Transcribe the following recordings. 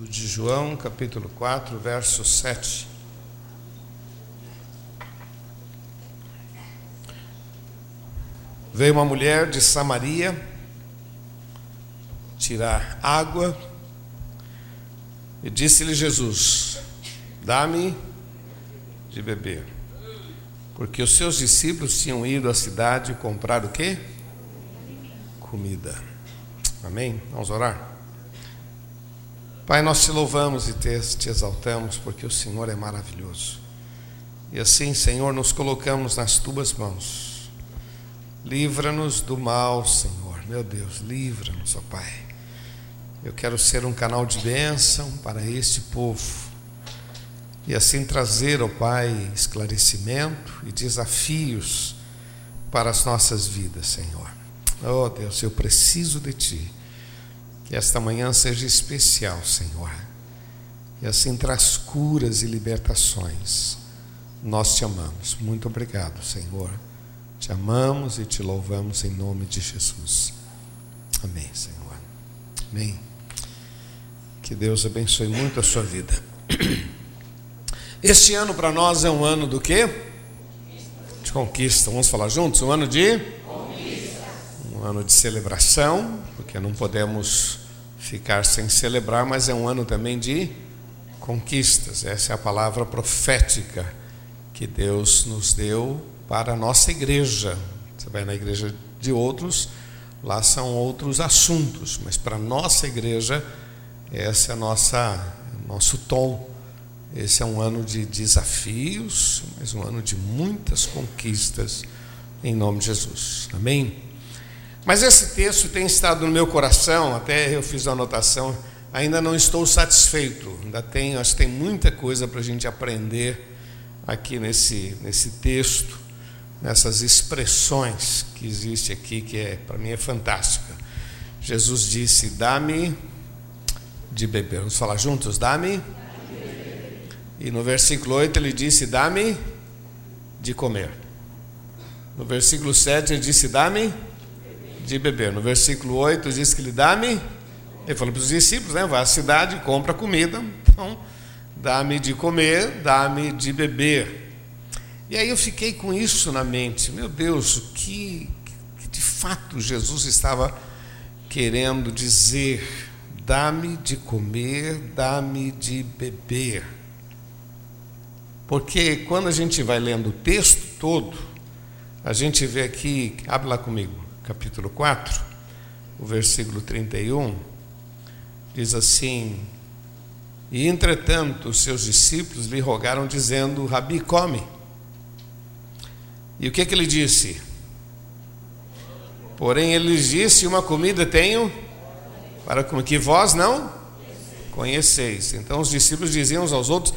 De João, capítulo 4, verso 7. Veio uma mulher de Samaria tirar água e disse-lhe Jesus: Dá-me de beber. Porque os seus discípulos tinham ido à cidade comprar o quê? Comida. Amém? Vamos orar? Pai, nós te louvamos e te, te exaltamos porque o Senhor é maravilhoso. E assim, Senhor, nos colocamos nas tuas mãos. Livra-nos do mal, Senhor. Meu Deus, livra-nos, ó Pai. Eu quero ser um canal de bênção para este povo e assim trazer, ó Pai, esclarecimento e desafios para as nossas vidas, Senhor. Oh Deus, eu preciso de Ti. Que esta manhã seja especial, Senhor. E assim traz curas e libertações. Nós te amamos. Muito obrigado, Senhor. Te amamos e te louvamos em nome de Jesus. Amém, Senhor. Amém. Que Deus abençoe muito a sua vida. Este ano para nós é um ano do quê? De conquista. Vamos falar juntos? Um ano de? Ano de celebração, porque não podemos ficar sem celebrar, mas é um ano também de conquistas. Essa é a palavra profética que Deus nos deu para a nossa igreja. Você vai na igreja de outros, lá são outros assuntos, mas para a nossa igreja, esse é nossa, nosso tom esse é um ano de desafios, mas um ano de muitas conquistas, em nome de Jesus. Amém? Mas esse texto tem estado no meu coração, até eu fiz a anotação, ainda não estou satisfeito, ainda tenho, acho que tem muita coisa para a gente aprender aqui nesse, nesse texto, nessas expressões que existe aqui, que é, para mim é fantástica. Jesus disse: Dá-me de beber. Vamos falar juntos? Dá-me e no versículo 8 ele disse: Dá-me de comer. No versículo 7 ele disse: Dá-me de beber. No versículo 8 diz que ele dá-me. Ele falou para os discípulos: né, Vai à cidade, compra comida. Então, dá-me de comer, dá-me de beber. E aí eu fiquei com isso na mente. Meu Deus, o que, que de fato Jesus estava querendo dizer? Dá-me de comer, dá-me de beber. Porque quando a gente vai lendo o texto todo, a gente vê aqui, abre lá comigo, capítulo 4, o versículo 31, diz assim: E entretanto os seus discípulos lhe rogaram, dizendo: Rabi, come. E o que, que ele disse? Porém, ele lhes disse: Uma comida tenho para que vós não conheceis. Então os discípulos diziam uns aos outros: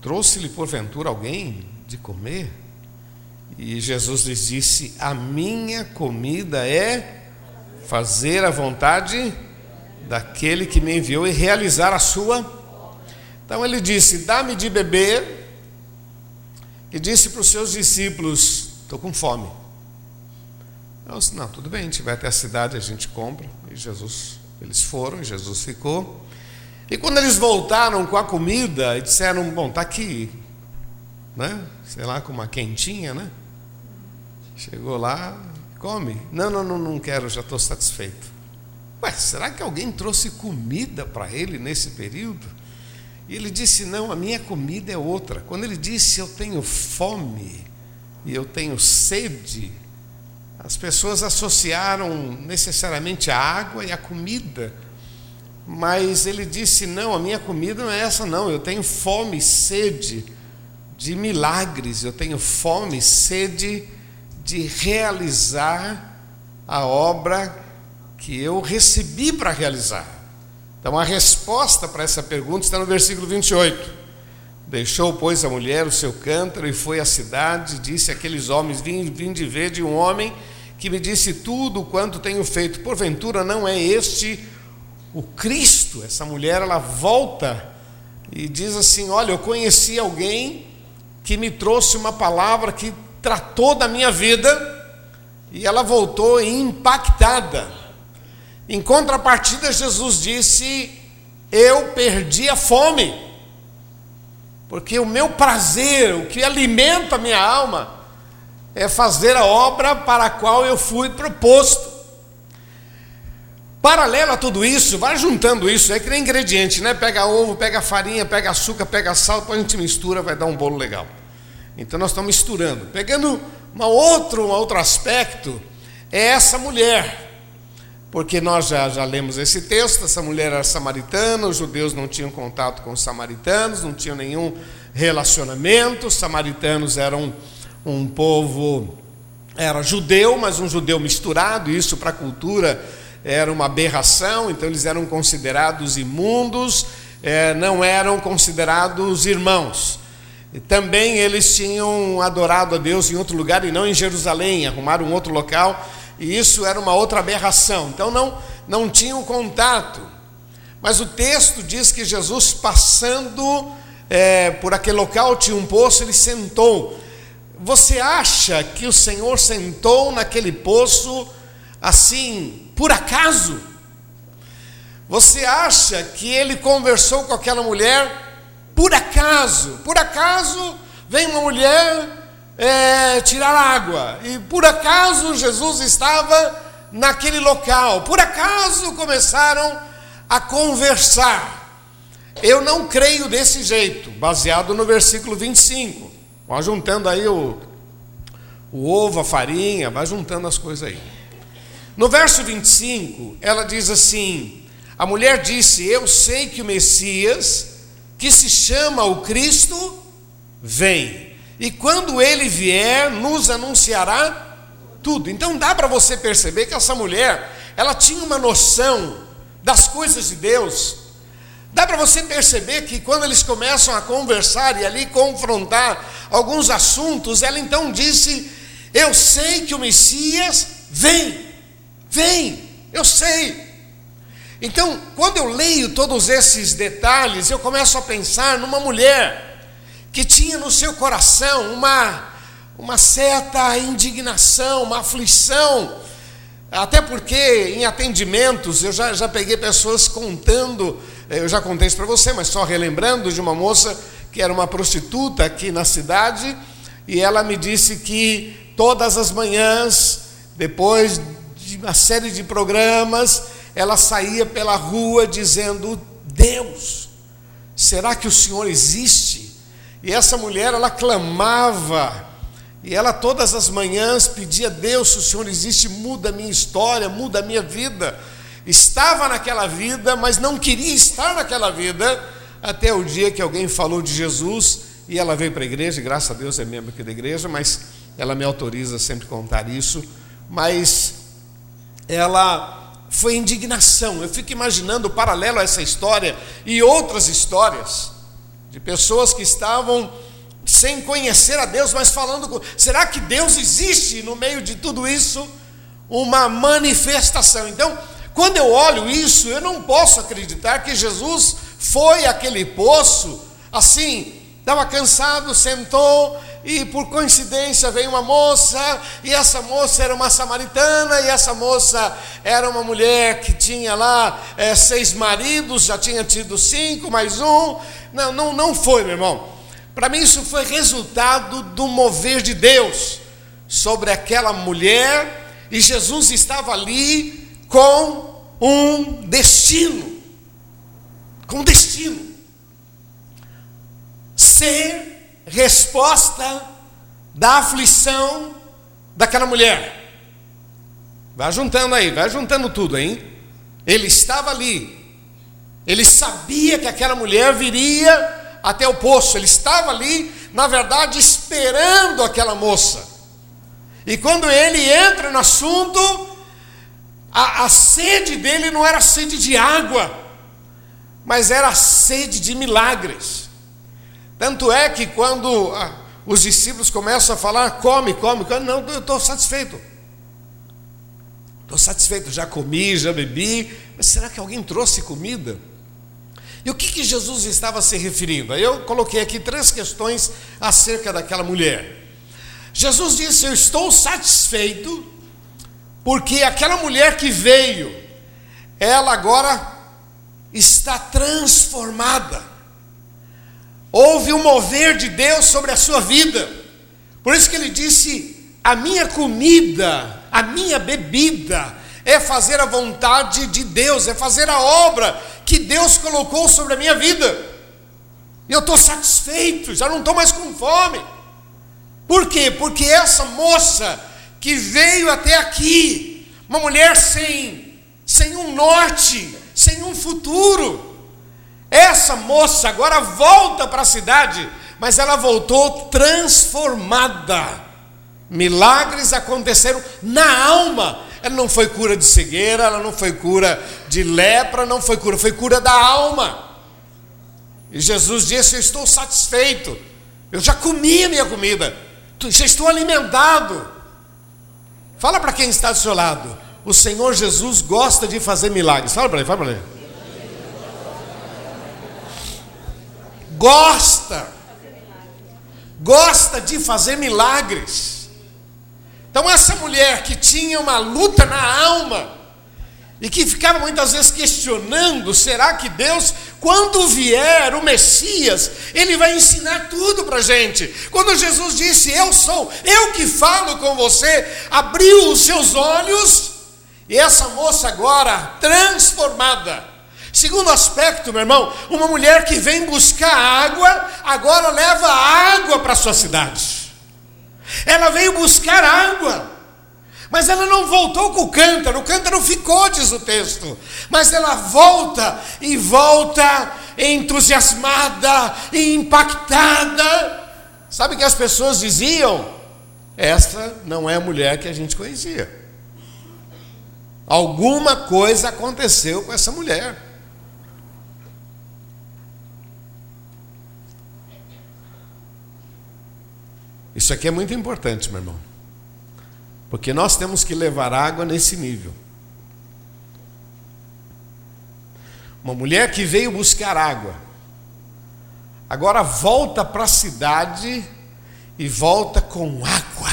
Trouxe-lhe porventura alguém de comer? E Jesus lhes disse: A minha comida é fazer a vontade daquele que me enviou e realizar a sua. Então ele disse: Dá-me de beber. E disse para os seus discípulos: Estou com fome. Eu disse, não, tudo bem, a gente vai até a cidade, a gente compra. E Jesus, eles foram, Jesus ficou. E quando eles voltaram com a comida e disseram: Bom, está aqui, né? Sei lá, com uma quentinha, né? Chegou lá, come. Não, não, não, não quero, já estou satisfeito. Ué, será que alguém trouxe comida para ele nesse período? E ele disse: Não, a minha comida é outra. Quando ele disse: Eu tenho fome e eu tenho sede, as pessoas associaram necessariamente a água e a comida mas ele disse: Não, a minha comida não é essa, não. Eu tenho fome, sede de milagres, eu tenho fome, sede de realizar a obra que eu recebi para realizar. Então, a resposta para essa pergunta está no versículo 28. Deixou, pois, a mulher o seu cântaro e foi à cidade, disse àqueles homens: Vim, vim de ver de um homem que me disse tudo quanto tenho feito. Porventura não é este o Cristo, essa mulher, ela volta e diz assim: Olha, eu conheci alguém que me trouxe uma palavra que tratou da minha vida, e ela voltou impactada. Em contrapartida, Jesus disse: eu perdi a fome. Porque o meu prazer, o que alimenta a minha alma, é fazer a obra para a qual eu fui proposto. Paralelo a tudo isso, vai juntando isso, é que nem ingrediente, né? Pega ovo, pega farinha, pega açúcar, pega sal, depois a gente mistura, vai dar um bolo legal. Então nós estamos misturando. Pegando uma outro, um outro aspecto, é essa mulher. Porque nós já, já lemos esse texto, essa mulher era samaritana, os judeus não tinham contato com os samaritanos, não tinham nenhum relacionamento, os samaritanos eram um povo, era judeu, mas um judeu misturado, isso para a cultura era uma aberração, então eles eram considerados imundos, é, não eram considerados irmãos. Também eles tinham adorado a Deus em outro lugar e não em Jerusalém, arrumaram um outro local, e isso era uma outra aberração. Então não, não tinham contato. Mas o texto diz que Jesus, passando é, por aquele local, tinha um poço, ele sentou. Você acha que o Senhor sentou naquele poço assim, por acaso? Você acha que ele conversou com aquela mulher por acaso? Por acaso vem uma mulher é, tirar água e por acaso Jesus estava naquele local? Por acaso começaram a conversar? Eu não creio desse jeito, baseado no versículo 25. Vai juntando aí o, o ovo, a farinha, vai juntando as coisas aí. No verso 25, ela diz assim: A mulher disse: Eu sei que o Messias, que se chama o Cristo, vem. E quando ele vier, nos anunciará tudo. Então dá para você perceber que essa mulher, ela tinha uma noção das coisas de Deus. Dá para você perceber que quando eles começam a conversar e ali confrontar alguns assuntos, ela então disse: Eu sei que o Messias vem. Vem, eu sei. Então, quando eu leio todos esses detalhes, eu começo a pensar numa mulher que tinha no seu coração uma, uma certa indignação, uma aflição, até porque em atendimentos eu já, já peguei pessoas contando, eh, eu já contei isso para você, mas só relembrando de uma moça que era uma prostituta aqui na cidade, e ela me disse que todas as manhãs, depois de uma série de programas, ela saía pela rua dizendo: Deus, será que o Senhor existe? E essa mulher, ela clamava, e ela todas as manhãs pedia: Deus, se o Senhor existe, muda a minha história, muda a minha vida. Estava naquela vida, mas não queria estar naquela vida, até o dia que alguém falou de Jesus e ela veio para a igreja, e graças a Deus é membro aqui da igreja, mas ela me autoriza sempre contar isso. Mas ela foi indignação. Eu fico imaginando paralelo a essa história e outras histórias de pessoas que estavam sem conhecer a Deus, mas falando com, será que Deus existe no meio de tudo isso? Uma manifestação. Então, quando eu olho isso, eu não posso acreditar que Jesus foi aquele poço assim, estava cansado, sentou e por coincidência veio uma moça, e essa moça era uma samaritana, e essa moça era uma mulher que tinha lá é, seis maridos, já tinha tido cinco, mais um. Não, não, não foi, meu irmão. Para mim, isso foi resultado do mover de Deus sobre aquela mulher, e Jesus estava ali com um destino. Com destino. Ser resposta da aflição daquela mulher. Vai juntando aí, vai juntando tudo, hein? Ele estava ali. Ele sabia que aquela mulher viria até o poço. Ele estava ali, na verdade, esperando aquela moça. E quando ele entra no assunto, a, a sede dele não era sede de água, mas era sede de milagres. Tanto é que quando ah, os discípulos começam a falar, come, come, come, não, eu estou satisfeito. Estou satisfeito, já comi, já bebi, mas será que alguém trouxe comida? E o que, que Jesus estava se referindo? Eu coloquei aqui três questões acerca daquela mulher. Jesus disse: Eu estou satisfeito, porque aquela mulher que veio, ela agora está transformada. Houve um mover de Deus sobre a sua vida. Por isso que ele disse: A minha comida, a minha bebida é fazer a vontade de Deus, é fazer a obra que Deus colocou sobre a minha vida. E eu estou satisfeito, já não estou mais com fome. Por quê? Porque essa moça que veio até aqui, uma mulher sem, sem um norte, sem um futuro, essa moça agora volta para a cidade, mas ela voltou transformada. Milagres aconteceram na alma. Ela não foi cura de cegueira, ela não foi cura de lepra, não foi cura, foi cura da alma. E Jesus disse: Eu estou satisfeito, eu já comi a minha comida, já estou alimentado. Fala para quem está do seu lado: O Senhor Jesus gosta de fazer milagres. Fala para ele, fala para ele. Gosta, gosta de fazer milagres. Então, essa mulher que tinha uma luta na alma, e que ficava muitas vezes questionando: será que Deus, quando vier o Messias, ele vai ensinar tudo para a gente? Quando Jesus disse: Eu sou, eu que falo com você, abriu os seus olhos, e essa moça agora transformada. Segundo aspecto, meu irmão, uma mulher que vem buscar água, agora leva água para sua cidade. Ela veio buscar água. Mas ela não voltou com o cântaro, o cântaro ficou, diz o texto. Mas ela volta e volta entusiasmada e impactada. Sabe o que as pessoas diziam? Essa não é a mulher que a gente conhecia. Alguma coisa aconteceu com essa mulher. Isso aqui é muito importante, meu irmão. Porque nós temos que levar água nesse nível. Uma mulher que veio buscar água, agora volta para a cidade e volta com água,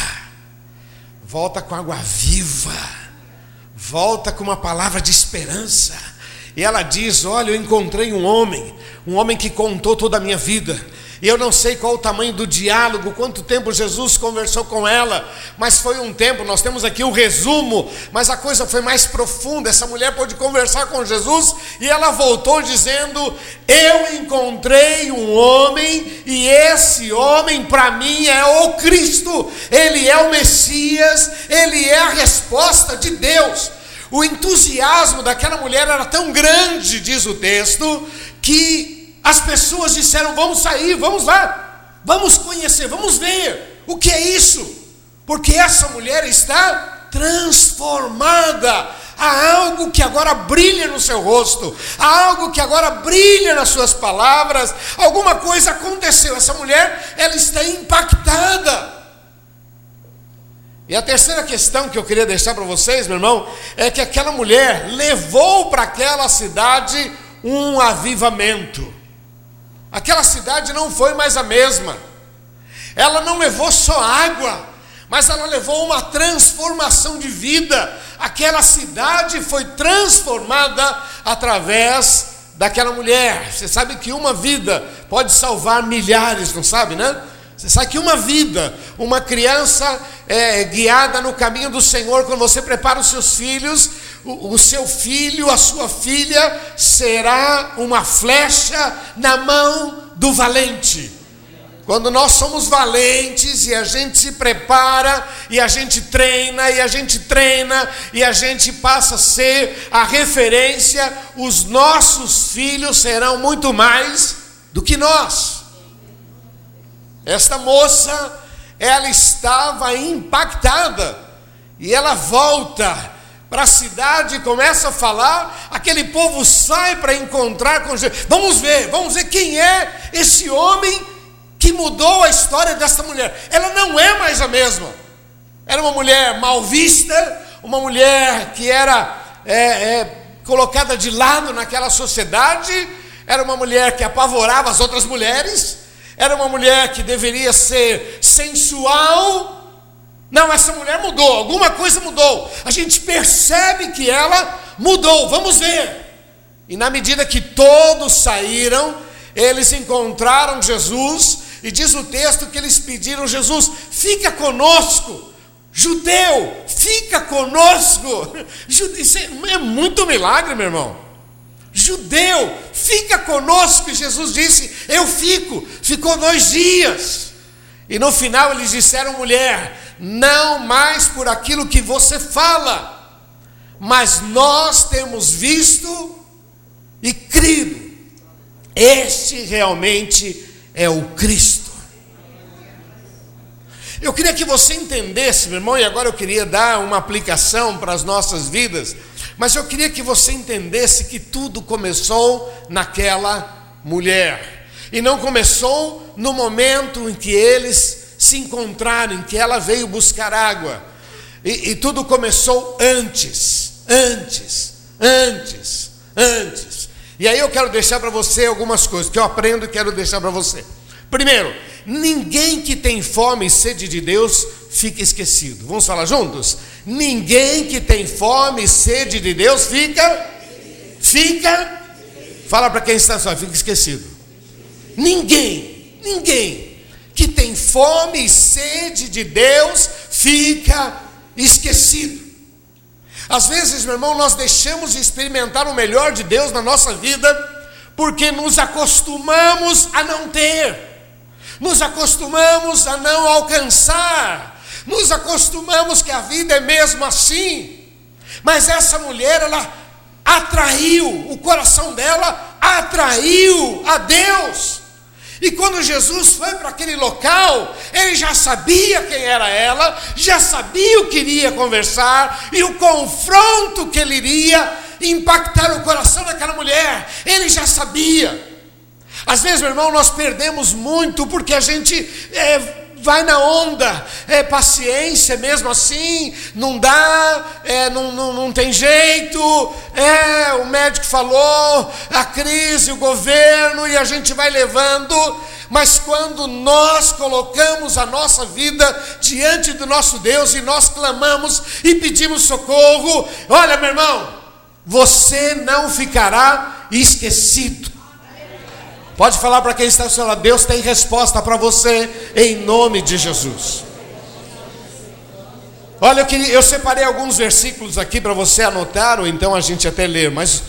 volta com água viva, volta com uma palavra de esperança. E ela diz: Olha, eu encontrei um homem, um homem que contou toda a minha vida e eu não sei qual o tamanho do diálogo, quanto tempo Jesus conversou com ela, mas foi um tempo, nós temos aqui o um resumo, mas a coisa foi mais profunda. Essa mulher pôde conversar com Jesus e ela voltou dizendo: Eu encontrei um homem, e esse homem para mim é o Cristo, ele é o Messias, ele é a resposta de Deus. O entusiasmo daquela mulher era tão grande, diz o texto, que as pessoas disseram: vamos sair, vamos lá, vamos conhecer, vamos ver o que é isso, porque essa mulher está transformada. Há algo que agora brilha no seu rosto, há algo que agora brilha nas suas palavras. Alguma coisa aconteceu. Essa mulher, ela está impactada. E a terceira questão que eu queria deixar para vocês, meu irmão, é que aquela mulher levou para aquela cidade um avivamento. Aquela cidade não foi mais a mesma. Ela não levou só água, mas ela levou uma transformação de vida. Aquela cidade foi transformada através daquela mulher. Você sabe que uma vida pode salvar milhares, não sabe, né? Você sabe que uma vida, uma criança é, guiada no caminho do Senhor, quando você prepara os seus filhos, o, seu filho, a sua filha, será uma flecha na mão do valente. Quando nós somos valentes e a gente se prepara, e a gente treina, e a gente treina, e a gente passa a ser a referência, os nossos filhos serão muito mais do que nós. Esta moça, ela estava impactada e ela volta para a cidade começa a falar, aquele povo sai para encontrar com Jesus. Vamos ver, vamos ver quem é esse homem que mudou a história dessa mulher. Ela não é mais a mesma. Era uma mulher mal vista, uma mulher que era é, é, colocada de lado naquela sociedade, era uma mulher que apavorava as outras mulheres era uma mulher que deveria ser sensual. Não, essa mulher mudou, alguma coisa mudou. A gente percebe que ela mudou. Vamos ver. E na medida que todos saíram, eles encontraram Jesus, e diz o texto que eles pediram: Jesus, fica conosco. Judeu, fica conosco. Isso é muito milagre, meu irmão. Judeu, fica conosco. E Jesus disse: Eu fico. Ficou dois dias. E no final eles disseram: mulher, não mais por aquilo que você fala, mas nós temos visto e crido. Este realmente é o Cristo. Eu queria que você entendesse, meu irmão, e agora eu queria dar uma aplicação para as nossas vidas, mas eu queria que você entendesse que tudo começou naquela mulher, e não começou no momento em que eles se encontraram, que ela veio buscar água, e, e tudo começou antes, antes, antes, antes. E aí eu quero deixar para você algumas coisas que eu aprendo e quero deixar para você. Primeiro, ninguém que tem fome e sede de Deus fica esquecido. Vamos falar juntos? Ninguém que tem fome e sede de Deus fica fica Fala para quem está só, fica esquecido. Ninguém, ninguém que tem fome e sede de Deus fica esquecido. Às vezes, meu irmão, nós deixamos de experimentar o melhor de Deus na nossa vida porque nos acostumamos a não ter nos acostumamos a não alcançar, nos acostumamos que a vida é mesmo assim. Mas essa mulher, ela atraiu, o coração dela atraiu a Deus. E quando Jesus foi para aquele local, ele já sabia quem era ela, já sabia o que iria conversar e o confronto que ele iria impactar o coração daquela mulher. Ele já sabia. Às vezes, meu irmão, nós perdemos muito porque a gente é, vai na onda, é paciência mesmo assim, não dá, é, não, não, não tem jeito, é, o médico falou, a crise, o governo, e a gente vai levando, mas quando nós colocamos a nossa vida diante do nosso Deus e nós clamamos e pedimos socorro, olha, meu irmão, você não ficará esquecido. Pode falar para quem está ao seu lado, Deus tem resposta para você em nome de Jesus. Olha, eu, queria, eu separei alguns versículos aqui para você anotar, ou então a gente até ler, mas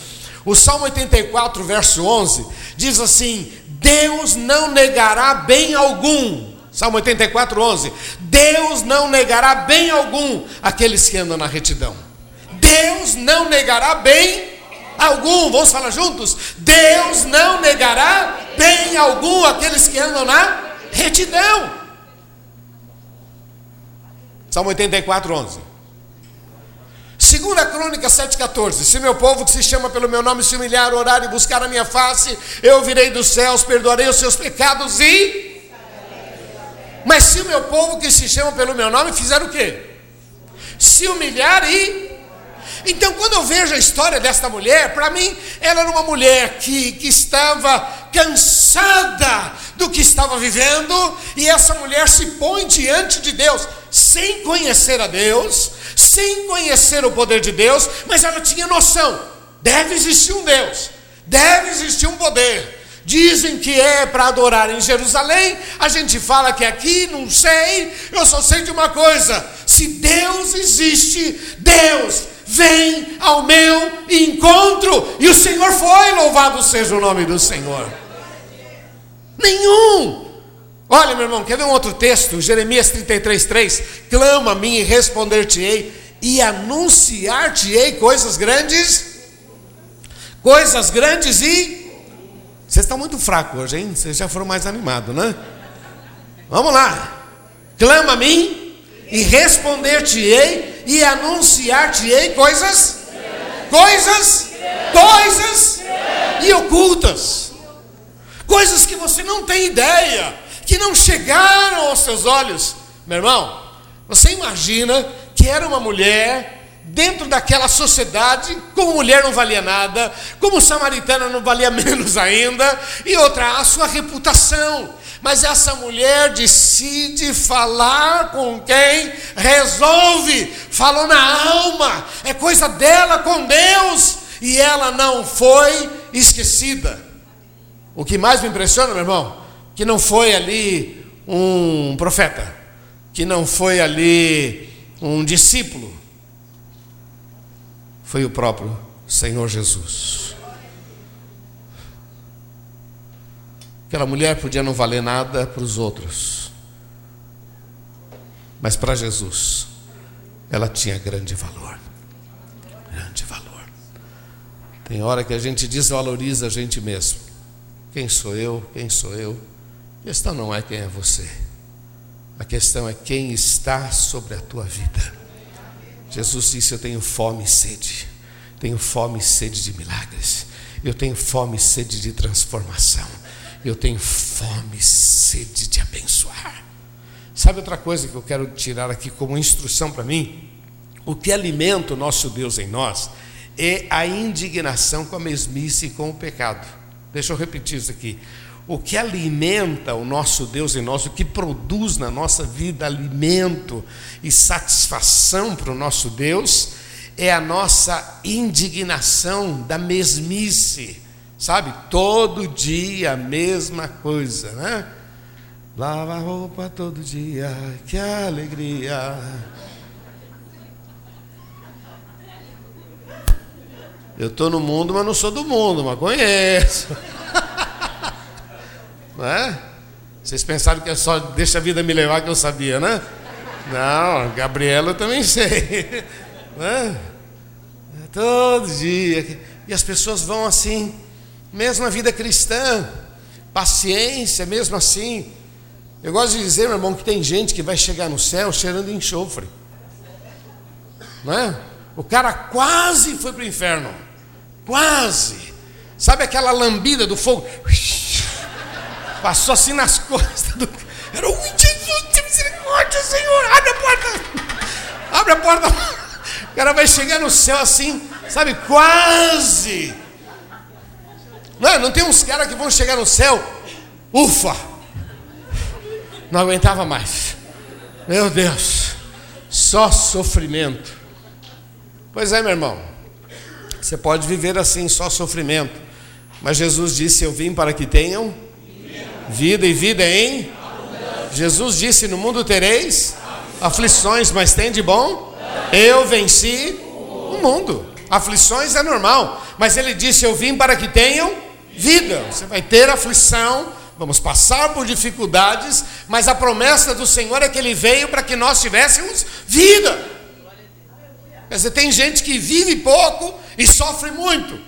o Salmo 84, verso 11, diz assim: Deus não negará bem algum. Salmo 84, 11: Deus não negará bem algum aqueles que andam na retidão. Deus não negará bem algum, vamos falar juntos? Deus não negará bem algum aqueles que andam na retidão. Salmo 84, 11. Segunda Crônica 7,14 Se meu povo que se chama pelo meu nome se humilhar, orar e buscar a minha face Eu virei dos céus, perdoarei os seus pecados e Mas se o meu povo que se chama pelo meu nome fizer o quê? Se humilhar e então, quando eu vejo a história desta mulher, para mim, ela era uma mulher que, que estava cansada do que estava vivendo, e essa mulher se põe diante de Deus, sem conhecer a Deus, sem conhecer o poder de Deus, mas ela tinha noção: deve existir um Deus, deve existir um poder. Dizem que é para adorar em Jerusalém, a gente fala que aqui, não sei, eu só sei de uma coisa: se Deus existe, Deus vem ao meu encontro. E o Senhor foi, louvado seja o nome do Senhor. Nenhum. Olha, meu irmão, quer ver um outro texto? Jeremias 33, 3: Clama a mim e responder-te-ei, e anunciar-te-ei coisas grandes, coisas grandes e. Vocês estão muito fracos hoje, hein? Vocês já foram mais animados, né? Vamos lá. Clama a mim e responder-te-ei e anunciar-te-ei coisas, coisas, coisas e ocultas, coisas que você não tem ideia, que não chegaram aos seus olhos. Meu irmão, você imagina que era uma mulher dentro daquela sociedade, como mulher não valia nada, como samaritana não valia menos ainda, e outra, a sua reputação. Mas essa mulher decide falar com quem resolve, falou na alma, é coisa dela com Deus. e ela não foi esquecida. O que mais me impressiona, meu irmão, que não foi ali um profeta, que não foi ali um discípulo, foi o próprio Senhor Jesus. Aquela mulher podia não valer nada para os outros, mas para Jesus, ela tinha grande valor. Grande valor. Tem hora que a gente desvaloriza a gente mesmo. Quem sou eu? Quem sou eu? A questão não é quem é você. A questão é quem está sobre a tua vida. Jesus disse: Eu tenho fome e sede. Tenho fome e sede de milagres. Eu tenho fome e sede de transformação. Eu tenho fome e sede de abençoar. Sabe outra coisa que eu quero tirar aqui como instrução para mim? O que alimenta o nosso Deus em nós é a indignação com a mesmice e com o pecado. Deixa eu repetir isso aqui. O que alimenta o nosso Deus em nós, o que produz na nossa vida alimento e satisfação para o nosso Deus, é a nossa indignação da mesmice, sabe? Todo dia a mesma coisa, né? Lava a roupa todo dia, que alegria. Eu estou no mundo, mas não sou do mundo, mas conheço. Não é? Vocês pensaram que é só deixa a vida me levar que eu sabia, né? Não, Gabriela eu também sei. Né? Todo dia. E as pessoas vão assim, mesmo na vida cristã, paciência, mesmo assim. Eu gosto de dizer, meu irmão, que tem gente que vai chegar no céu cheirando enxofre. Não é? O cara quase foi para o inferno. Quase. Sabe aquela lambida do fogo? Passou assim nas costas do. Era o Jesus, tem misericórdia, Senhor. Abre a porta. Abre a porta. O cara vai chegar no céu assim, sabe? Quase. Não, é? não tem uns caras que vão chegar no céu. Ufa! Não aguentava mais. Meu Deus. Só sofrimento. Pois é, meu irmão. Você pode viver assim, só sofrimento. Mas Jesus disse: Eu vim para que tenham vida e vida em. Jesus disse: No mundo tereis aflições, mas tem de bom? Eu venci o mundo. Aflições é normal, mas ele disse: Eu vim para que tenham vida. Você vai ter aflição, vamos passar por dificuldades, mas a promessa do Senhor é que Ele veio para que nós tivéssemos vida. Quer dizer, tem gente que vive pouco e sofre muito.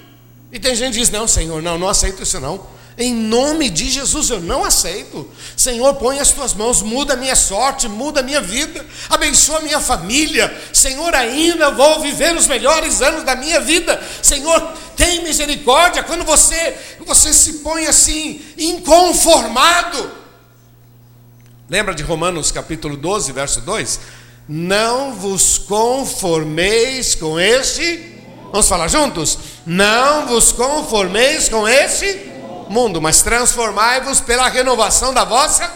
E tem gente que diz: Não, Senhor, não, não aceito isso não. Em nome de Jesus eu não aceito. Senhor, põe as tuas mãos, muda a minha sorte, muda a minha vida, abençoa a minha família. Senhor, ainda vou viver os melhores anos da minha vida. Senhor, tem misericórdia quando você você se põe assim inconformado. Lembra de Romanos capítulo 12, verso 2? Não vos conformeis com este. Vamos falar juntos? Não vos conformeis com este mundo, mas transformai-vos pela renovação da vossa.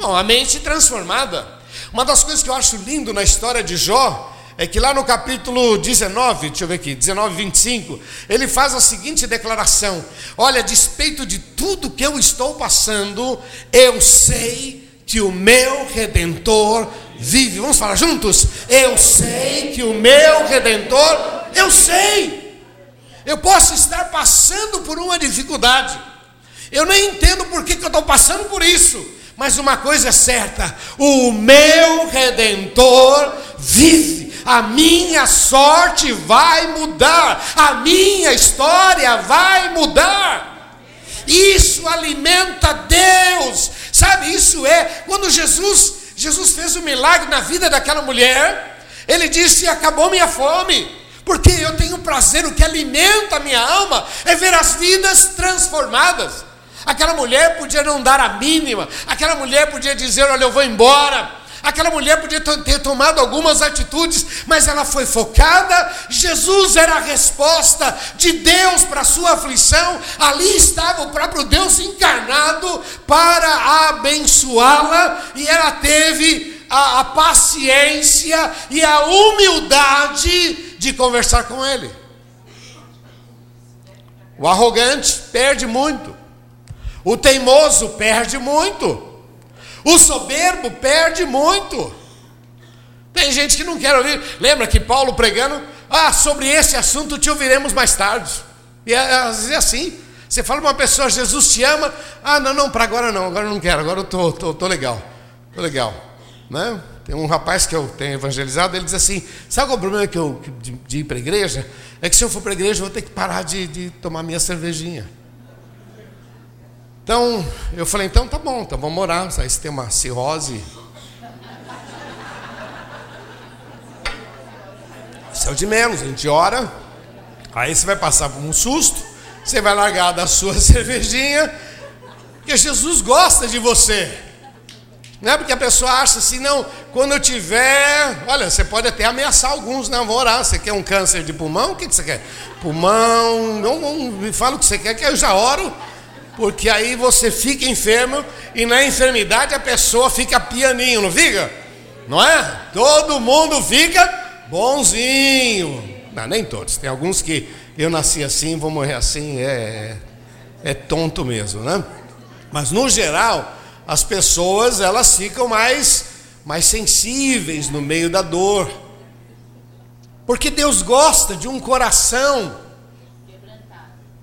Bom, a mente transformada. Uma das coisas que eu acho lindo na história de Jó é que lá no capítulo 19, deixa eu ver aqui, 19, 25, ele faz a seguinte declaração: Olha, a despeito de tudo que eu estou passando, eu sei que o meu redentor vive. Vamos falar juntos? Eu sei que o meu redentor, eu sei. Eu posso estar passando por uma dificuldade. Eu nem entendo por que, que eu estou passando por isso. Mas uma coisa é certa: o meu redentor vive. A minha sorte vai mudar. A minha história vai mudar. Isso alimenta Deus. Sabe, isso é quando Jesus Jesus fez um milagre na vida daquela mulher. Ele disse: Acabou minha fome, porque eu tenho prazer, o que alimenta a minha alma é ver as vidas transformadas. Aquela mulher podia não dar a mínima, aquela mulher podia dizer: Olha, eu vou embora. Aquela mulher podia ter tomado algumas atitudes, mas ela foi focada. Jesus era a resposta de Deus para a sua aflição. Ali estava o próprio Deus encarnado para abençoá-la, e ela teve a, a paciência e a humildade de conversar com ele. O arrogante perde muito. O teimoso perde muito. O soberbo perde muito. Tem gente que não quer ouvir. Lembra que Paulo pregando, ah, sobre esse assunto te ouviremos mais tarde. E é, às vezes é assim. Você fala para uma pessoa, Jesus te ama. Ah, não, não, para agora não, agora eu não quero, agora eu tô, tô, tô legal. Tô legal. Né? Tem um rapaz que eu tenho evangelizado, ele diz assim: sabe qual é o problema que eu, de, de ir para a igreja? É que se eu for para a igreja, eu vou ter que parar de, de tomar minha cervejinha. Então, eu falei, então tá bom, então vamos orar. Aí você tem uma cirrose. Isso é o de menos, a gente ora. Aí você vai passar por um susto, você vai largar da sua cervejinha, porque Jesus gosta de você. Não é porque a pessoa acha assim, não, quando eu tiver. Olha, você pode até ameaçar alguns, não, vou orar. Você quer um câncer de pulmão? O que você quer? Pulmão, não, não me fala o que você quer, que eu já oro porque aí você fica enfermo e na enfermidade a pessoa fica pianinho, não fica? Não é? Todo mundo fica bonzinho. Não, nem todos. Tem alguns que eu nasci assim, vou morrer assim, é, é tonto mesmo, né? Mas no geral, as pessoas elas ficam mais, mais sensíveis no meio da dor. Porque Deus gosta de um coração,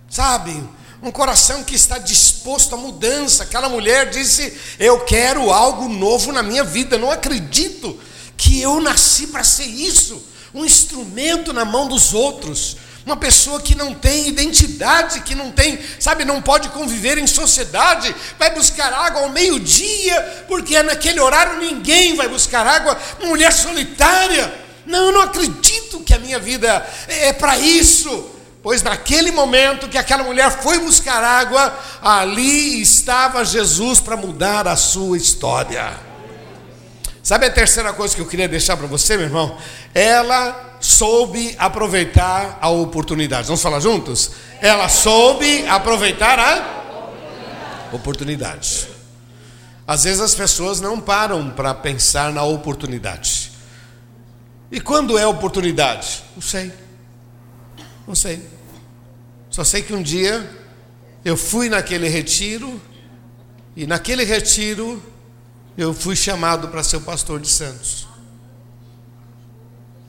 sabe? Um coração que está disposto à mudança. Aquela mulher disse: Eu quero algo novo na minha vida. Não acredito que eu nasci para ser isso um instrumento na mão dos outros. Uma pessoa que não tem identidade, que não tem, sabe, não pode conviver em sociedade, vai buscar água ao meio-dia, porque é naquele horário ninguém vai buscar água, mulher solitária. Não, eu não acredito que a minha vida é para isso. Pois naquele momento que aquela mulher foi buscar água, ali estava Jesus para mudar a sua história. Sabe a terceira coisa que eu queria deixar para você, meu irmão? Ela soube aproveitar a oportunidade. Vamos falar juntos? Ela soube aproveitar a oportunidade. Às vezes as pessoas não param para pensar na oportunidade. E quando é oportunidade? Não sei. Não sei. Só sei que um dia eu fui naquele retiro e naquele retiro eu fui chamado para ser o pastor de Santos.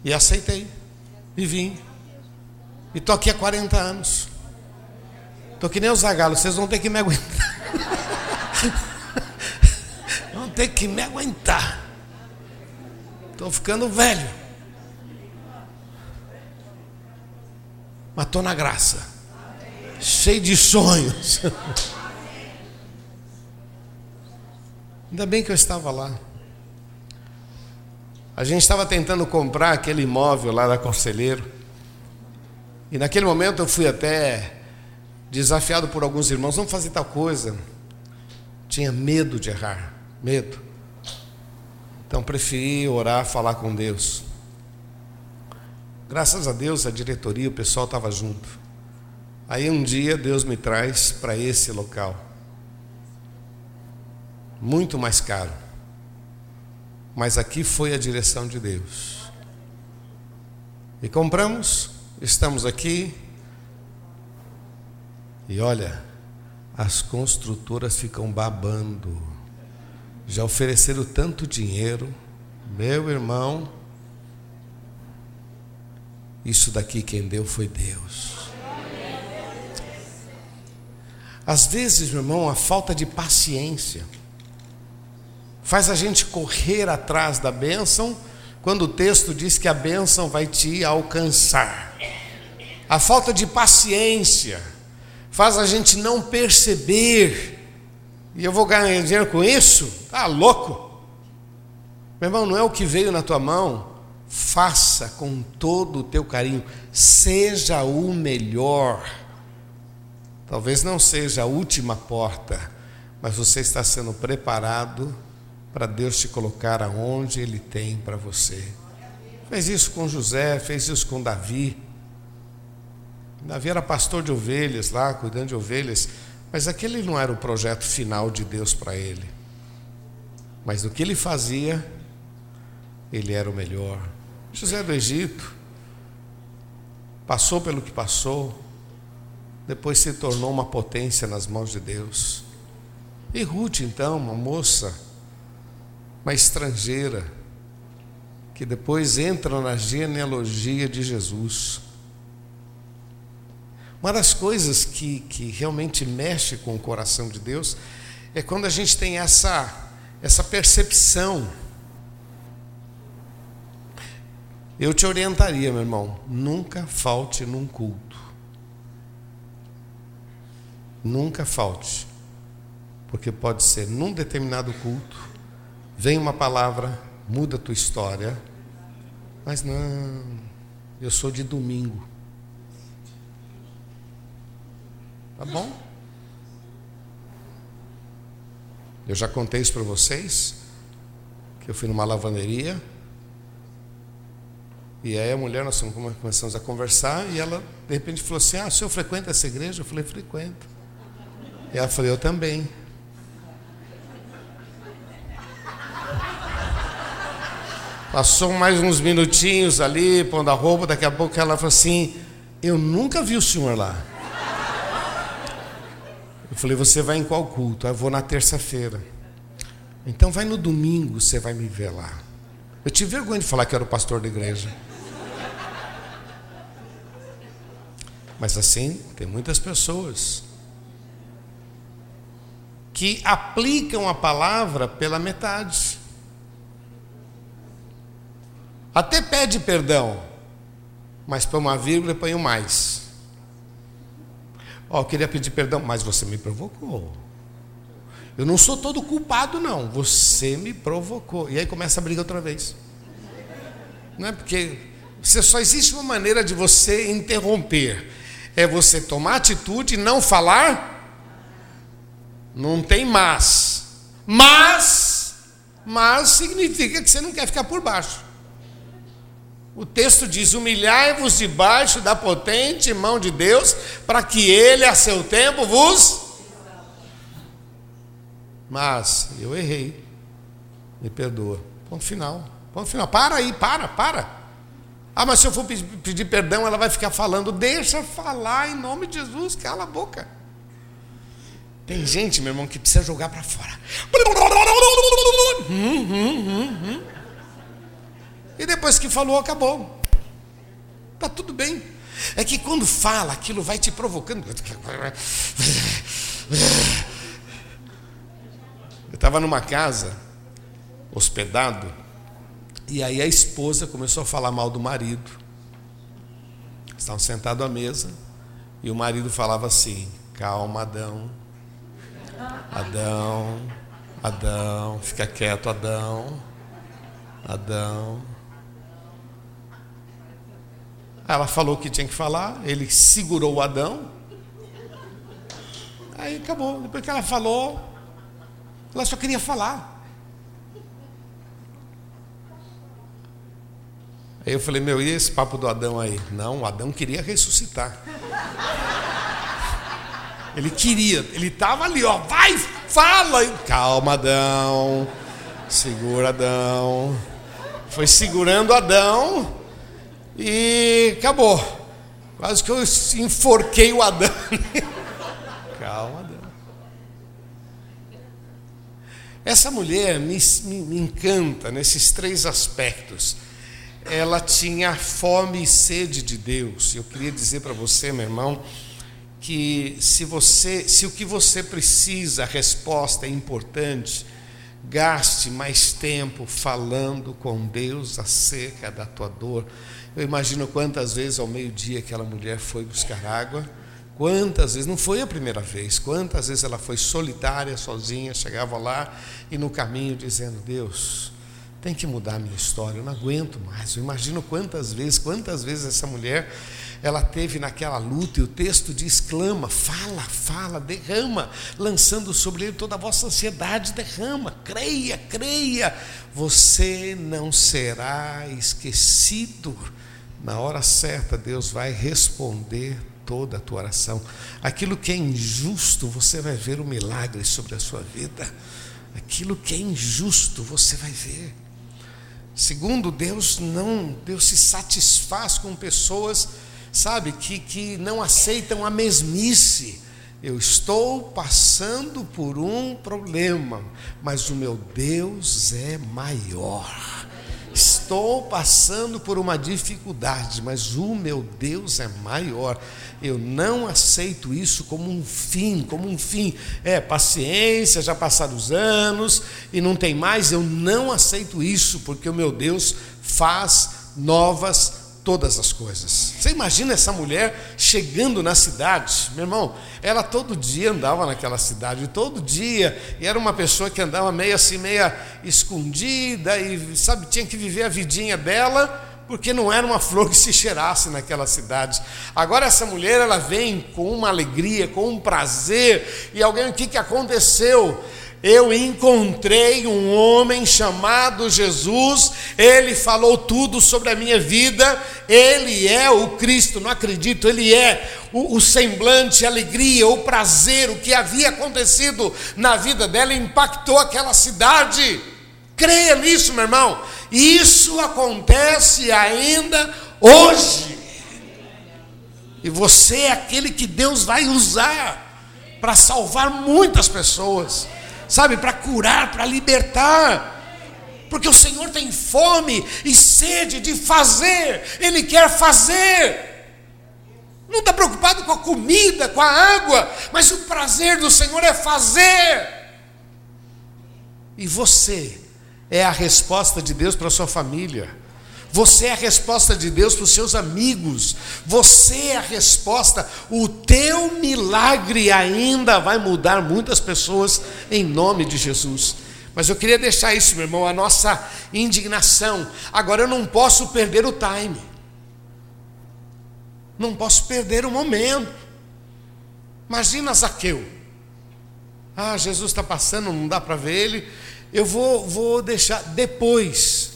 E aceitei. E vim. E estou aqui há 40 anos. Estou que nem os zagalos, vocês vão ter que me aguentar. vão ter que me aguentar. Estou ficando velho. Mas estou na graça, cheio de sonhos. Ainda bem que eu estava lá. A gente estava tentando comprar aquele imóvel lá da Conselheiro. E naquele momento eu fui até desafiado por alguns irmãos, vamos fazer tal coisa. Tinha medo de errar, medo. Então preferi orar, falar com Deus. Graças a Deus, a diretoria, o pessoal estava junto. Aí um dia Deus me traz para esse local. Muito mais caro. Mas aqui foi a direção de Deus. E compramos, estamos aqui. E olha, as construtoras ficam babando. Já ofereceram tanto dinheiro, meu irmão isso daqui quem deu foi Deus. Às vezes, meu irmão, a falta de paciência faz a gente correr atrás da bênção, quando o texto diz que a bênção vai te alcançar. A falta de paciência faz a gente não perceber, e eu vou ganhar dinheiro com isso? Tá louco? Meu irmão, não é o que veio na tua mão, faça com todo o teu carinho, seja o melhor. Talvez não seja a última porta, mas você está sendo preparado para Deus te colocar aonde Ele tem para você. Fez isso com José, fez isso com Davi. Davi era pastor de ovelhas lá, cuidando de ovelhas, mas aquele não era o projeto final de Deus para ele. Mas o que ele fazia, ele era o melhor. José do Egito passou pelo que passou, depois se tornou uma potência nas mãos de Deus. E Ruth, então, uma moça, uma estrangeira, que depois entra na genealogia de Jesus. Uma das coisas que, que realmente mexe com o coração de Deus é quando a gente tem essa, essa percepção. Eu te orientaria, meu irmão, nunca falte num culto. Nunca falte. Porque pode ser num determinado culto, vem uma palavra, muda a tua história, mas não, eu sou de domingo. Tá bom? Eu já contei isso para vocês, que eu fui numa lavanderia, e aí a mulher, nós começamos a conversar, e ela de repente falou assim: Ah, o senhor frequenta essa igreja? Eu falei: Frequento. E ela falou: Eu também. Passou mais uns minutinhos ali, pondo a roupa, daqui a pouco ela falou assim: Eu nunca vi o senhor lá. Eu falei: Você vai em qual culto? Eu vou na terça-feira. Então vai no domingo, você vai me ver lá. Eu tive vergonha de falar que era o pastor da igreja. Mas assim, tem muitas pessoas que aplicam a palavra pela metade. Até pede perdão, mas põe uma vírgula e põe um mais. Ó, oh, queria pedir perdão, mas você me provocou. Eu não sou todo culpado, não. Você me provocou. E aí começa a briga outra vez. Não é porque você só existe uma maneira de você interromper. É você tomar atitude e não falar. Não tem mas. Mas, mas significa que você não quer ficar por baixo. O texto diz: Humilhai-vos debaixo da potente mão de Deus, para que Ele, a seu tempo, vos. Mas eu errei, me perdoa. Ponto final. Ponto final. Para aí, para, para. Ah, mas se eu for pedir perdão, ela vai ficar falando. Deixa falar em nome de Jesus, cala a boca. Tem gente, meu irmão, que precisa jogar para fora. E depois que falou, acabou. Está tudo bem. É que quando fala, aquilo vai te provocando. Eu estava numa casa, hospedado, e aí a esposa começou a falar mal do marido. Estavam sentados à mesa, e o marido falava assim: Calma, Adão. Adão, Adão, fica quieto, Adão. Adão. Ela falou o que tinha que falar, ele segurou o Adão. Aí acabou. Depois que ela falou, ela só queria falar. Aí eu falei, meu, e esse papo do Adão aí? Não, o Adão queria ressuscitar. Ele queria, ele estava ali, ó, vai, fala. Calma, Adão. Segura, Adão. Foi segurando Adão. E acabou. Quase que eu enforquei o Adão. Calma, Adão. Essa mulher me, me, me encanta nesses três aspectos. Ela tinha fome e sede de Deus. Eu queria dizer para você, meu irmão, que se você, se o que você precisa, a resposta é importante, gaste mais tempo falando com Deus acerca da tua dor. Eu imagino quantas vezes ao meio-dia aquela mulher foi buscar água, quantas vezes, não foi a primeira vez, quantas vezes ela foi solitária, sozinha, chegava lá e no caminho dizendo: Deus, tem que mudar a minha história, eu não aguento mais. Eu imagino quantas vezes, quantas vezes essa mulher ela teve naquela luta, e o texto diz: clama, fala, fala, derrama, lançando sobre ele toda a vossa ansiedade, derrama, creia, creia, você não será esquecido na hora certa, Deus vai responder toda a tua oração. Aquilo que é injusto, você vai ver o milagre sobre a sua vida. Aquilo que é injusto, você vai ver. Segundo, Deus não, Deus se satisfaz com pessoas sabe, que, que não aceitam a mesmice. Eu estou passando por um problema, mas o meu Deus é maior. Estou passando por uma dificuldade, mas o meu Deus é maior. Eu não aceito isso como um fim, como um fim. É, paciência, já passaram os anos e não tem mais. Eu não aceito isso, porque o meu Deus faz novas todas as coisas. Você imagina essa mulher chegando na cidade, meu irmão? Ela todo dia andava naquela cidade, todo dia, e era uma pessoa que andava meio assim, meia escondida e sabe tinha que viver a vidinha dela, porque não era uma flor que se cheirasse naquela cidade. Agora essa mulher ela vem com uma alegria, com um prazer, e alguém o que que aconteceu? Eu encontrei um homem chamado Jesus, ele falou tudo sobre a minha vida, ele é o Cristo, não acredito, ele é o, o, semblante, a alegria, o prazer, o que havia acontecido na vida dela impactou aquela cidade. Creia nisso, meu irmão, isso acontece ainda hoje. E você é aquele que Deus vai usar para salvar muitas pessoas sabe, para curar, para libertar. Porque o Senhor tem fome e sede de fazer, Ele quer fazer. Não está preocupado com a comida, com a água, mas o prazer do Senhor é fazer. E você é a resposta de Deus para a sua família. Você é a resposta de Deus para os seus amigos. Você é a resposta. O teu milagre ainda vai mudar muitas pessoas em nome de Jesus. Mas eu queria deixar isso, meu irmão, a nossa indignação. Agora eu não posso perder o time. Não posso perder o momento. Imagina Zaqueu. Ah, Jesus está passando, não dá para ver ele. Eu vou, vou deixar depois.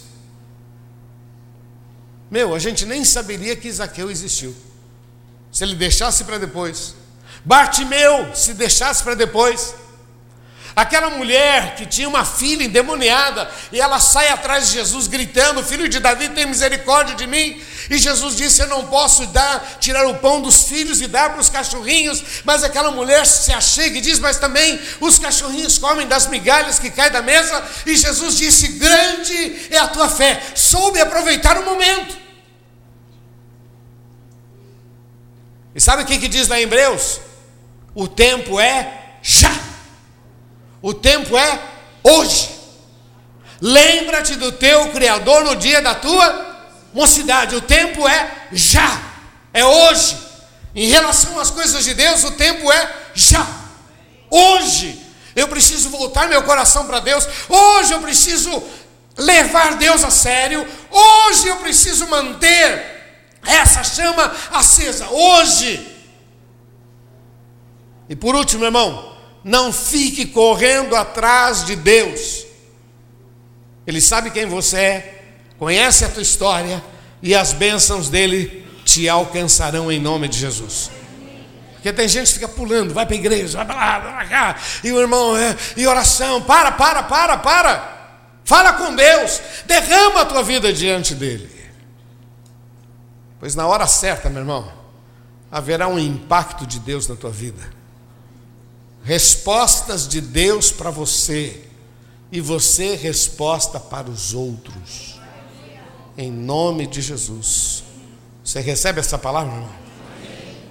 Meu, a gente nem saberia que Isaqueu existiu. Se ele deixasse para depois. Bartimeu, se deixasse para depois. Aquela mulher que tinha uma filha endemoniada e ela sai atrás de Jesus gritando: Filho de Davi, tem misericórdia de mim. E Jesus disse: Eu não posso dar, tirar o pão dos filhos e dar para os cachorrinhos. Mas aquela mulher se achega e diz: Mas também os cachorrinhos comem das migalhas que caem da mesa. E Jesus disse: Grande é a tua fé, soube aproveitar o momento. E sabe o que, que diz lá em Hebreus? O tempo é já. O tempo é hoje. Lembra-te do teu Criador no dia da tua mocidade. O tempo é já, é hoje. Em relação às coisas de Deus, o tempo é já, hoje. Eu preciso voltar meu coração para Deus. Hoje eu preciso levar Deus a sério. Hoje eu preciso manter essa chama acesa. Hoje. E por último, irmão, não fique correndo atrás de Deus. Ele sabe quem você é, conhece a tua história e as bênçãos dele te alcançarão em nome de Jesus. Porque tem gente que fica pulando, vai para a igreja, vai para lá, vai para cá, e o irmão, é, e oração, para, para, para, para. Fala com Deus, derrama a tua vida diante dele. Pois na hora certa, meu irmão, haverá um impacto de Deus na tua vida respostas de Deus para você e você resposta para os outros. Em nome de Jesus. Você recebe essa palavra, irmão?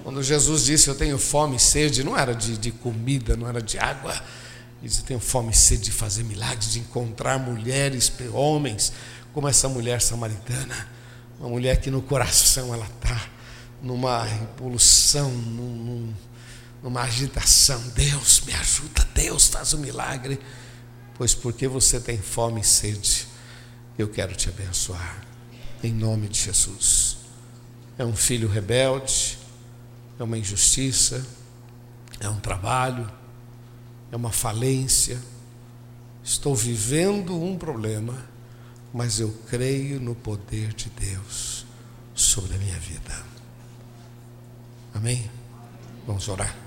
Quando Jesus disse: Eu tenho fome e sede, não era de, de comida, não era de água. Ele disse: tenho fome e sede de fazer milagres, de encontrar mulheres, homens, como essa mulher samaritana. Uma mulher que no coração ela está numa evolução, num, num numa agitação. Deus me ajuda, Deus faz um milagre. Pois porque você tem fome e sede, eu quero te abençoar. Em nome de Jesus. É um filho rebelde, é uma injustiça, é um trabalho, é uma falência. Estou vivendo um problema, mas eu creio no poder de Deus sobre a minha vida. Amém? Vamos orar.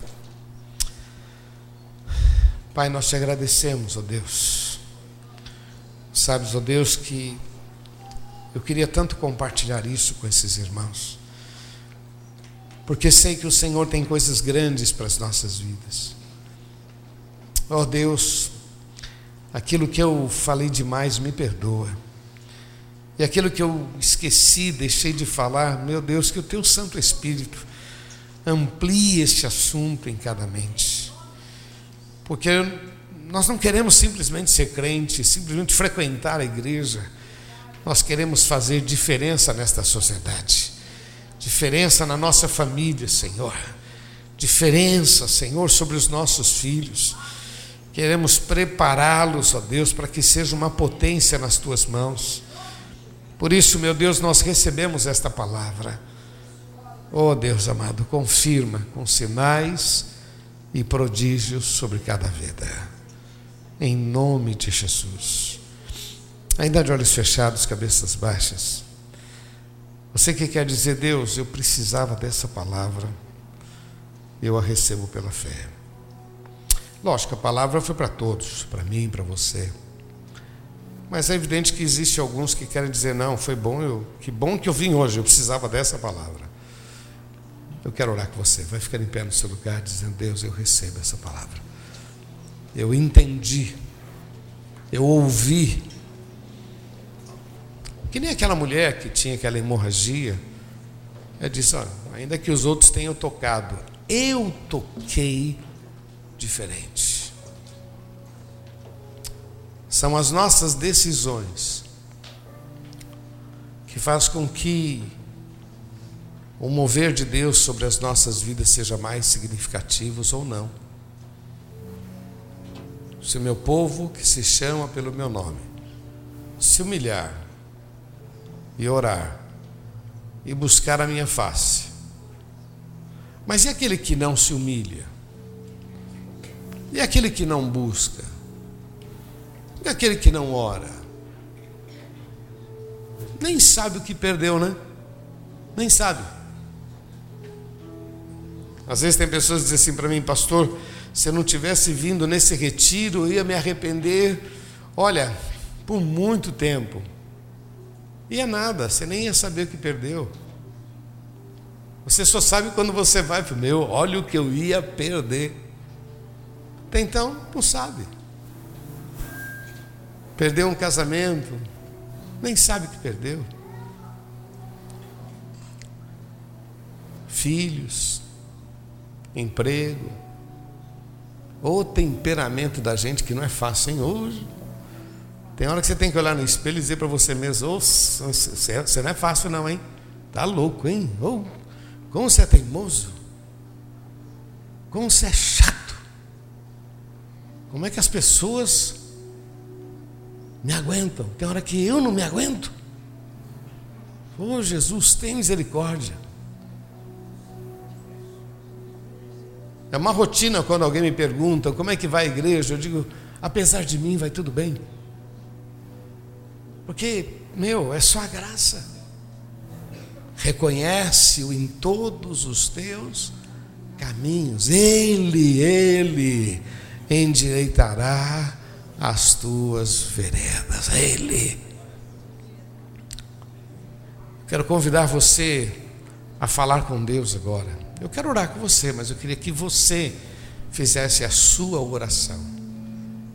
Pai, nós te agradecemos, ó Deus. Sabes, ó Deus, que eu queria tanto compartilhar isso com esses irmãos. porque sei que o Senhor tem coisas grandes para as nossas vidas. Oh Deus, aquilo que eu falei demais, me perdoa. E aquilo que eu esqueci, deixei de falar, meu Deus, que o teu Santo Espírito amplie este assunto em cada mente. Porque nós não queremos simplesmente ser crente, simplesmente frequentar a igreja. Nós queremos fazer diferença nesta sociedade. Diferença na nossa família, Senhor. Diferença, Senhor, sobre os nossos filhos. Queremos prepará-los, ó Deus, para que seja uma potência nas tuas mãos. Por isso, meu Deus, nós recebemos esta palavra. Oh Deus amado, confirma com sinais e prodígios sobre cada vida. Em nome de Jesus. Ainda de olhos fechados, cabeças baixas. Você que quer dizer, Deus, eu precisava dessa palavra, eu a recebo pela fé. Lógico, a palavra foi para todos, para mim, para você. Mas é evidente que existe alguns que querem dizer, não, foi bom, eu, que bom que eu vim hoje, eu precisava dessa palavra. Eu quero orar com você. Vai ficar em pé no seu lugar, dizendo, Deus, eu recebo essa palavra. Eu entendi, eu ouvi. Que nem aquela mulher que tinha aquela hemorragia. Ela disse, olha, ainda que os outros tenham tocado, eu toquei diferente. São as nossas decisões que faz com que o mover de Deus sobre as nossas vidas seja mais significativo ou não. Se o meu povo, que se chama pelo meu nome, se humilhar e orar e buscar a minha face, mas e aquele que não se humilha? E aquele que não busca? E aquele que não ora? Nem sabe o que perdeu, né? Nem sabe. Às vezes tem pessoas que dizem assim para mim, pastor, se eu não tivesse vindo nesse retiro, eu ia me arrepender, olha, por muito tempo. E é nada, você nem ia saber o que perdeu. Você só sabe quando você vai meu, olha o que eu ia perder. Até então, não sabe. Perdeu um casamento, nem sabe que perdeu. Filhos, emprego, o temperamento da gente que não é fácil, hein? Hoje. Tem hora que você tem que olhar no espelho e dizer para você mesmo: oh, você não é fácil, não, hein? Tá louco, hein? Oh, como você é teimoso? Como você é chato? Como é que as pessoas me aguentam? Tem hora que eu não me aguento. Oh, Jesus, tem misericórdia. É uma rotina quando alguém me pergunta como é que vai a igreja. Eu digo, apesar de mim, vai tudo bem. Porque, meu, é só a graça. Reconhece-o em todos os teus caminhos. Ele, Ele endireitará as tuas veredas. Ele. Quero convidar você a falar com Deus agora. Eu quero orar com você, mas eu queria que você fizesse a sua oração.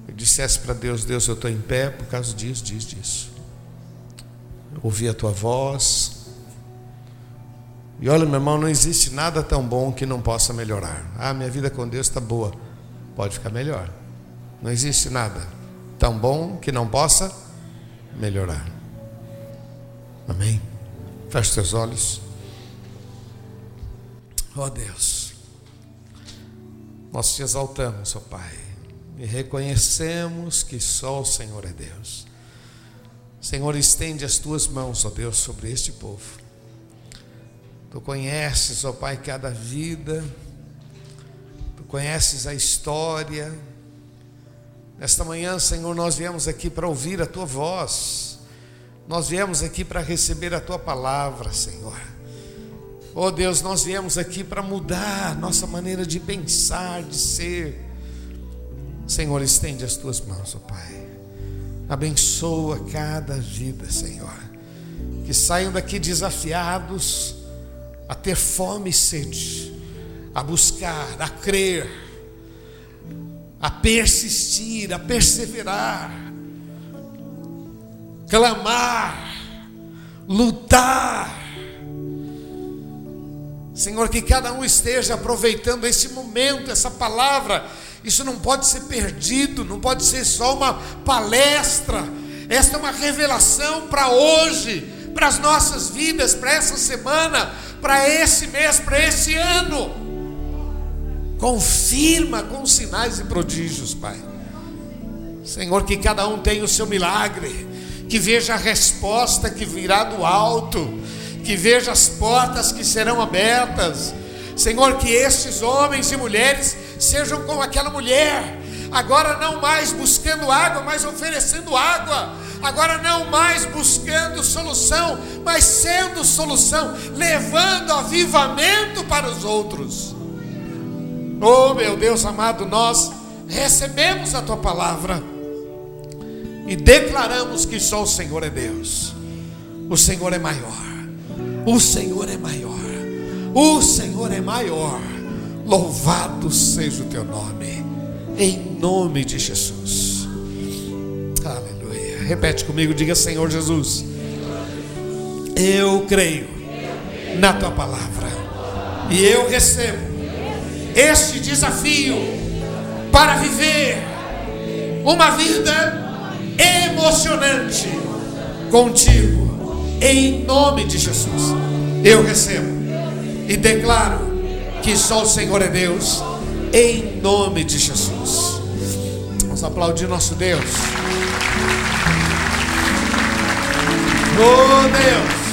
Eu dissesse para Deus: Deus, eu estou em pé por causa disso, disso, disso. Ouvi a tua voz. E olha, meu irmão, não existe nada tão bom que não possa melhorar. Ah, minha vida com Deus está boa pode ficar melhor. Não existe nada tão bom que não possa melhorar. Amém? Feche seus olhos. Ó oh Deus, nós te exaltamos, ó oh Pai, e reconhecemos que só o Senhor é Deus. Senhor, estende as tuas mãos, ó Deus, sobre este povo. Tu conheces, ó Pai, cada vida conheces a história. Nesta manhã, Senhor, nós viemos aqui para ouvir a tua voz, nós viemos aqui para receber a tua palavra, Senhor. Oh Deus, nós viemos aqui para mudar nossa maneira de pensar, de ser. Senhor, estende as tuas mãos, oh Pai. Abençoa cada vida, Senhor. Que saiam daqui desafiados a ter fome e sede, a buscar, a crer, a persistir, a perseverar, clamar, lutar. Senhor, que cada um esteja aproveitando esse momento, essa palavra. Isso não pode ser perdido, não pode ser só uma palestra. Esta é uma revelação para hoje, para as nossas vidas, para essa semana, para esse mês, para esse ano. Confirma com sinais e prodígios, Pai. Senhor, que cada um tenha o seu milagre, que veja a resposta que virá do alto, que veja as portas que serão abertas. Senhor, que estes homens e mulheres sejam como aquela mulher agora não mais buscando água, mas oferecendo água, agora não mais buscando solução, mas sendo solução, levando avivamento para os outros. Oh, meu Deus amado, nós recebemos a tua palavra e declaramos que só o Senhor é Deus. O Senhor é maior. O Senhor é maior. O Senhor é maior. Louvado seja o teu nome em nome de Jesus. Aleluia. Repete comigo, diga Senhor Jesus. Eu creio na tua palavra e eu recebo este desafio para viver uma vida emocionante contigo, em nome de Jesus. Eu recebo e declaro que só o Senhor é Deus em nome de Jesus. Vamos aplaudir nosso Deus. Oh Deus.